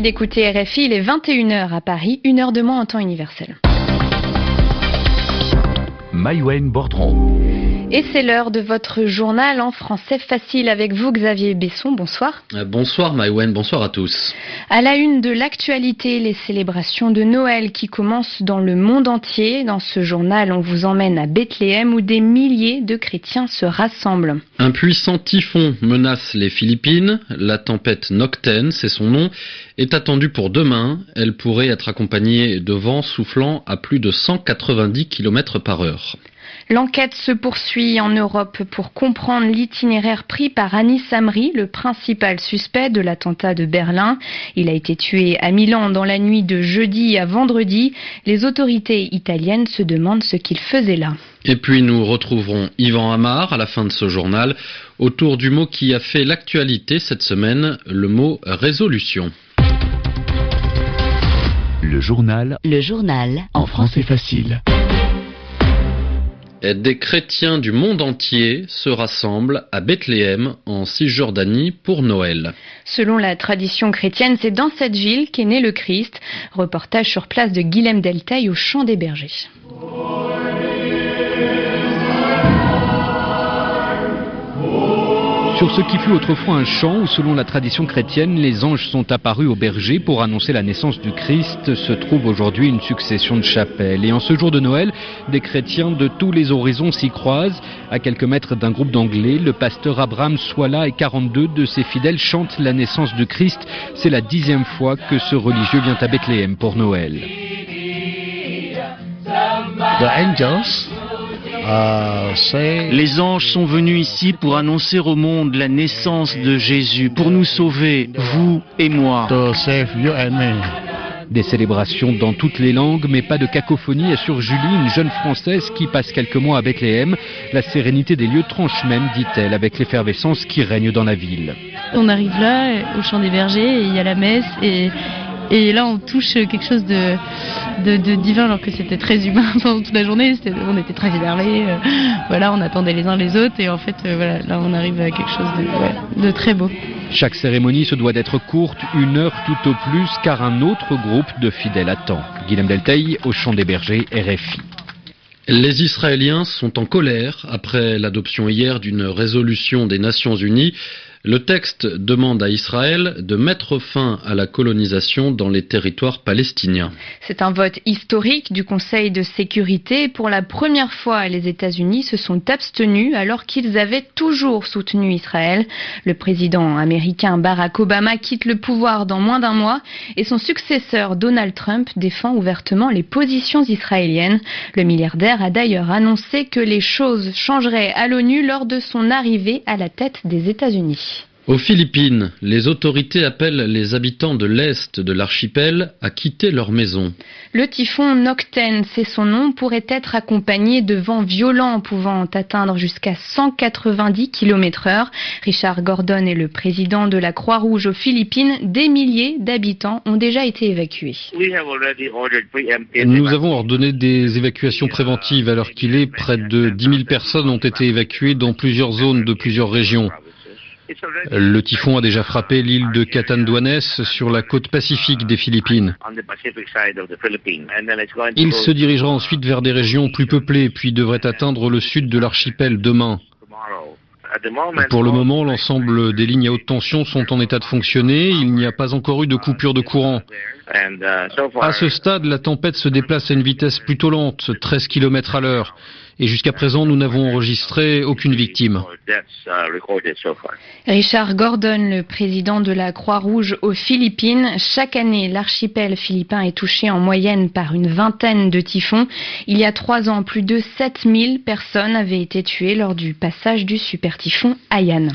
D'écouter RFI, il est 21h à Paris, 1 heure de moins en temps universel. Maïwen Bordron. Et c'est l'heure de votre journal en français facile avec vous, Xavier Besson. Bonsoir. Euh, bonsoir, Maïwen. Bonsoir à tous. À la une de l'actualité, les célébrations de Noël qui commencent dans le monde entier. Dans ce journal, on vous emmène à Bethléem où des milliers de chrétiens se rassemblent. Un puissant typhon menace les Philippines. La tempête Nocten, c'est son nom, est attendue pour demain. Elle pourrait être accompagnée de vents soufflant à plus de 190 km par heure. L'enquête se poursuit en Europe pour comprendre l'itinéraire pris par Anis Samri, le principal suspect de l'attentat de Berlin. Il a été tué à Milan dans la nuit de jeudi à vendredi. Les autorités italiennes se demandent ce qu'il faisait là. Et puis nous retrouverons Yvan Amar à la fin de ce journal autour du mot qui a fait l'actualité cette semaine, le mot résolution. Le journal. Le journal. En français facile. Des chrétiens du monde entier se rassemblent à Bethléem, en Cisjordanie, pour Noël. Selon la tradition chrétienne, c'est dans cette ville qu'est né le Christ. Reportage sur place de Guilhem Deltaille au Champ des Bergers. Sur ce qui fut autrefois un champ où, selon la tradition chrétienne, les anges sont apparus aux bergers pour annoncer la naissance du Christ, se trouve aujourd'hui une succession de chapelles. Et en ce jour de Noël, des chrétiens de tous les horizons s'y croisent. À quelques mètres d'un groupe d'anglais, le pasteur Abraham Swala et 42 de ses fidèles chantent la naissance du Christ. C'est la dixième fois que ce religieux vient à Bethléem pour Noël. The angels les anges sont venus ici pour annoncer au monde la naissance de Jésus, pour nous sauver, vous et moi. Des célébrations dans toutes les langues, mais pas de cacophonie, assure Julie, une jeune Française qui passe quelques mois à Bethléem. La sérénité des lieux tranche même, dit-elle, avec l'effervescence qui règne dans la ville. On arrive là, au Champ des Bergers, et il y a la messe, et et là, on touche quelque chose de, de, divin, alors que c'était très humain pendant toute la journée. on était très énervés. Euh, voilà, on attendait les uns les autres. Et en fait, euh, voilà, là, on arrive à quelque chose de, de très beau. Chaque cérémonie se doit d'être courte, une heure tout au plus, car un autre groupe de fidèles attend. Guillaume Delteil, au Champ des Bergers, RFI. Les Israéliens sont en colère après l'adoption hier d'une résolution des Nations Unies le texte demande à Israël de mettre fin à la colonisation dans les territoires palestiniens. C'est un vote historique du Conseil de sécurité. Pour la première fois, les États-Unis se sont abstenus alors qu'ils avaient toujours soutenu Israël. Le président américain Barack Obama quitte le pouvoir dans moins d'un mois et son successeur Donald Trump défend ouvertement les positions israéliennes. Le milliardaire a d'ailleurs annoncé que les choses changeraient à l'ONU lors de son arrivée à la tête des États-Unis. Aux Philippines, les autorités appellent les habitants de l'Est de l'archipel à quitter leur maison. Le typhon Nocten, c'est son nom, pourrait être accompagné de vents violents pouvant atteindre jusqu'à 190 km heure. Richard Gordon est le président de la Croix-Rouge aux Philippines. Des milliers d'habitants ont déjà été évacués. Nous avons ordonné des évacuations préventives alors qu'il est. Près de 10 000 personnes ont été évacuées dans plusieurs zones de plusieurs régions. Le typhon a déjà frappé l'île de Catanduanes sur la côte pacifique des Philippines. Il se dirigera ensuite vers des régions plus peuplées, puis devrait atteindre le sud de l'archipel demain. Pour le moment, l'ensemble des lignes à haute tension sont en état de fonctionner. Il n'y a pas encore eu de coupure de courant. À ce stade, la tempête se déplace à une vitesse plutôt lente, 13 km à l'heure. Et jusqu'à présent, nous n'avons enregistré aucune victime. Richard Gordon, le président de la Croix-Rouge aux Philippines. Chaque année, l'archipel philippin est touché en moyenne par une vingtaine de typhons. Il y a trois ans, plus de 7000 personnes avaient été tuées lors du passage du super typhon Haiyan.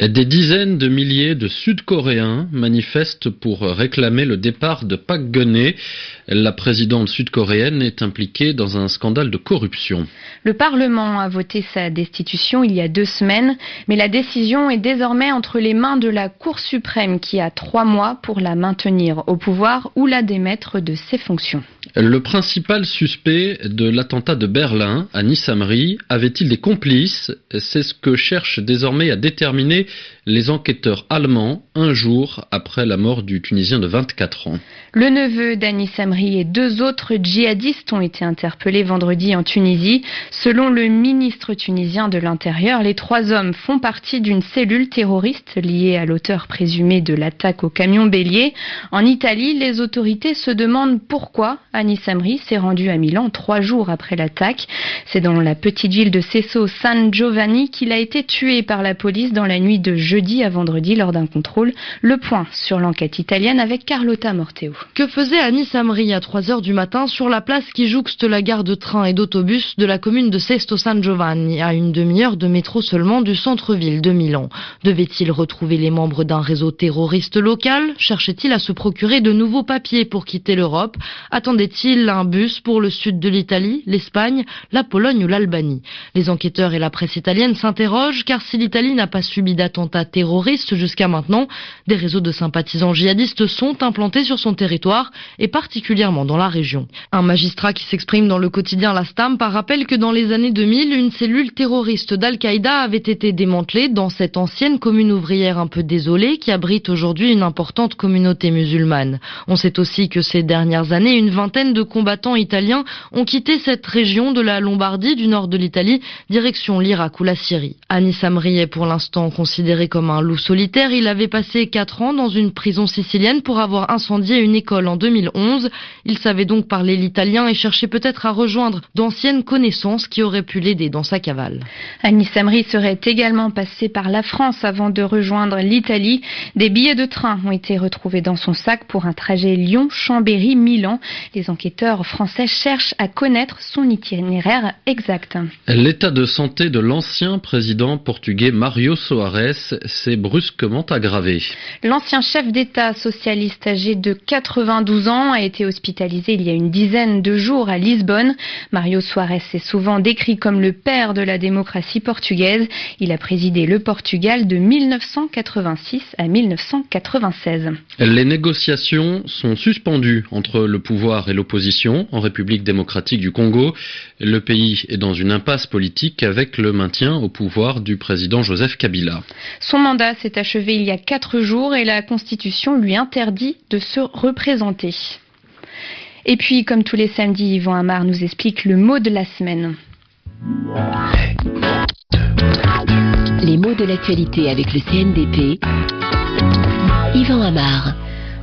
Des dizaines de milliers de Sud-Coréens manifestent pour réclamer le départ de Park geun La présidente sud-coréenne est impliquée dans un scandale de corruption. Le Parlement a voté sa destitution il y a deux semaines, mais la décision est désormais entre les mains de la Cour suprême qui a trois mois pour la maintenir au pouvoir ou la démettre de ses fonctions. Le principal suspect de l'attentat de Berlin à Nissamri avait-il des complices? C'est ce que cherchent désormais à déterminer les enquêteurs allemands un jour après la mort du Tunisien de 24 ans. Le neveu d'Anis Amri et deux autres djihadistes ont été interpellés vendredi en Tunisie. Selon le ministre tunisien de l'Intérieur, les trois hommes font partie d'une cellule terroriste liée à l'auteur présumé de l'attaque au camion bélier. En Italie, les autorités se demandent pourquoi Anis Amri s'est rendu à Milan trois jours après l'attaque. C'est dans la petite ville de Sesso San Giovanni qu'il a été tué par la police dans la nuit de jeudi à vendredi lors d'un contrôle. Le point sur l'enquête italienne avec Carlotta Morteo. Que faisait Anis Amri à 3 heures du matin sur la place qui jouxte la gare de train et d'autobus de la commune de Sesto San Giovanni, à une demi-heure de métro seulement du centre-ville de Milan? Devait-il retrouver les membres d'un réseau terroriste local? Cherchait-il à se procurer de nouveaux papiers pour quitter l'Europe? Attendait-il un bus pour le sud de l'Italie, l'Espagne, la Pologne ou l'Albanie? Les enquêteurs et la presse italienne s'interrogent car si l'Italie n'a pas subi d'attentats terroristes jusqu'à maintenant, des réseaux de sympathisants djihadistes sont implantés sur son territoire et particulièrement dans la région. Un magistrat qui s'exprime dans le quotidien La Stampa rappelle que dans les années 2000, une cellule terroriste d'Al-Qaïda avait été démantelée dans cette ancienne commune ouvrière un peu désolée qui abrite aujourd'hui une importante communauté musulmane. On sait aussi que ces dernières années, une vingtaine de combattants italiens ont quitté cette région de la Lombardie du nord de l'Italie, direction l'Irak ou la Syrie. Anis Amri est pour l'instant considéré comme un loup solitaire. Il avait passé quatre ans dans une prison sicilienne pour avoir incendié une école en 2011. Il savait donc parler l'italien et cherchait peut-être à rejoindre d'anciennes connaissances qui auraient pu l'aider dans sa cavale. Anis Amri serait également passé par la France avant de rejoindre l'Italie. Des billets de train ont été retrouvés dans son sac pour un trajet Lyon-Chambéry-Milan. Les enquêteurs français cherchent à connaître son itinéraire exact. L'état de santé de l'ancien président portugais Mario Soares s'est brusquement aggravé. L'ancien chef d'État socialiste âgé de 92 ans a été hospitalisé il y a une dizaine de jours à Lisbonne. Mario Soares est souvent décrit comme le père de la démocratie portugaise. Il a présidé le Portugal de 1986 à 1996. Les négociations sont suspendues entre le pouvoir et l'opposition en République démocratique du Congo. Le pays est dans une impasse politique avec le maintien au pouvoir du président Joseph Kabila. Son mandat s'est achevé il y a quatre jours et la Constitution lui interdit de se représenter. Et puis, comme tous les samedis, Yvan Amar nous explique le mot de la semaine. Les mots de l'actualité avec le CNDP. Yvan Amar.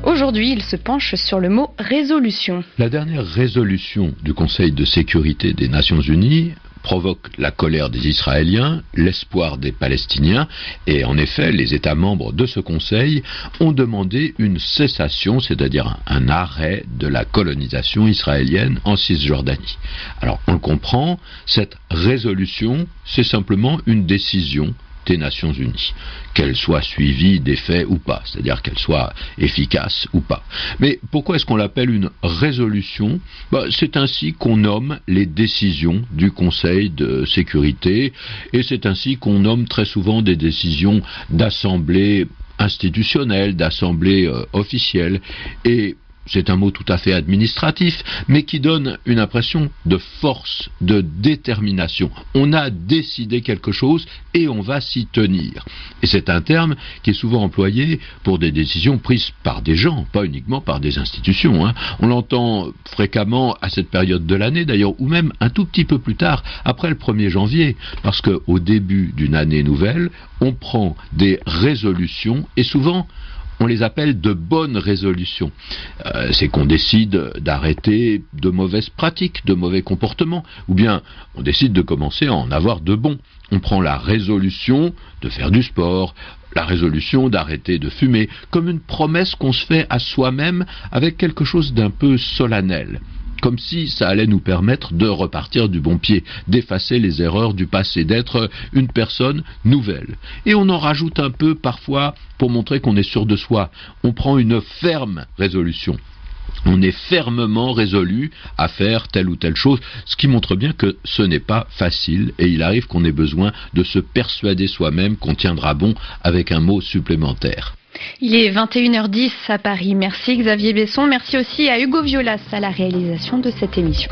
Aujourd'hui, il se penche sur le mot résolution. La dernière résolution du Conseil de sécurité des Nations Unies provoque la colère des Israéliens, l'espoir des Palestiniens, et en effet, les États membres de ce Conseil ont demandé une cessation, c'est-à-dire un arrêt de la colonisation israélienne en Cisjordanie. Alors, on le comprend, cette résolution, c'est simplement une décision Nations Unies, qu'elle soit suivie des faits ou pas, c'est-à-dire qu'elle soit efficace ou pas. Mais pourquoi est-ce qu'on l'appelle une résolution? Bah, C'est ainsi qu'on nomme les décisions du Conseil de sécurité, et c'est ainsi qu'on nomme très souvent des décisions d'assemblée institutionnelle, d'assemblée euh, officielle, et c'est un mot tout à fait administratif, mais qui donne une impression de force, de détermination. On a décidé quelque chose et on va s'y tenir. Et c'est un terme qui est souvent employé pour des décisions prises par des gens, pas uniquement par des institutions. Hein. On l'entend fréquemment à cette période de l'année d'ailleurs, ou même un tout petit peu plus tard, après le 1er janvier, parce qu'au début d'une année nouvelle, on prend des résolutions et souvent on les appelle de bonnes résolutions. Euh, c'est qu'on décide d'arrêter de mauvaises pratiques, de mauvais comportements, ou bien on décide de commencer à en avoir de bons. On prend la résolution de faire du sport, la résolution d'arrêter de fumer, comme une promesse qu'on se fait à soi-même avec quelque chose d'un peu solennel comme si ça allait nous permettre de repartir du bon pied, d'effacer les erreurs du passé, d'être une personne nouvelle. Et on en rajoute un peu parfois pour montrer qu'on est sûr de soi. On prend une ferme résolution. On est fermement résolu à faire telle ou telle chose, ce qui montre bien que ce n'est pas facile et il arrive qu'on ait besoin de se persuader soi-même qu'on tiendra bon avec un mot supplémentaire. Il est 21h10 à Paris. Merci Xavier Besson. Merci aussi à Hugo Violas à la réalisation de cette émission.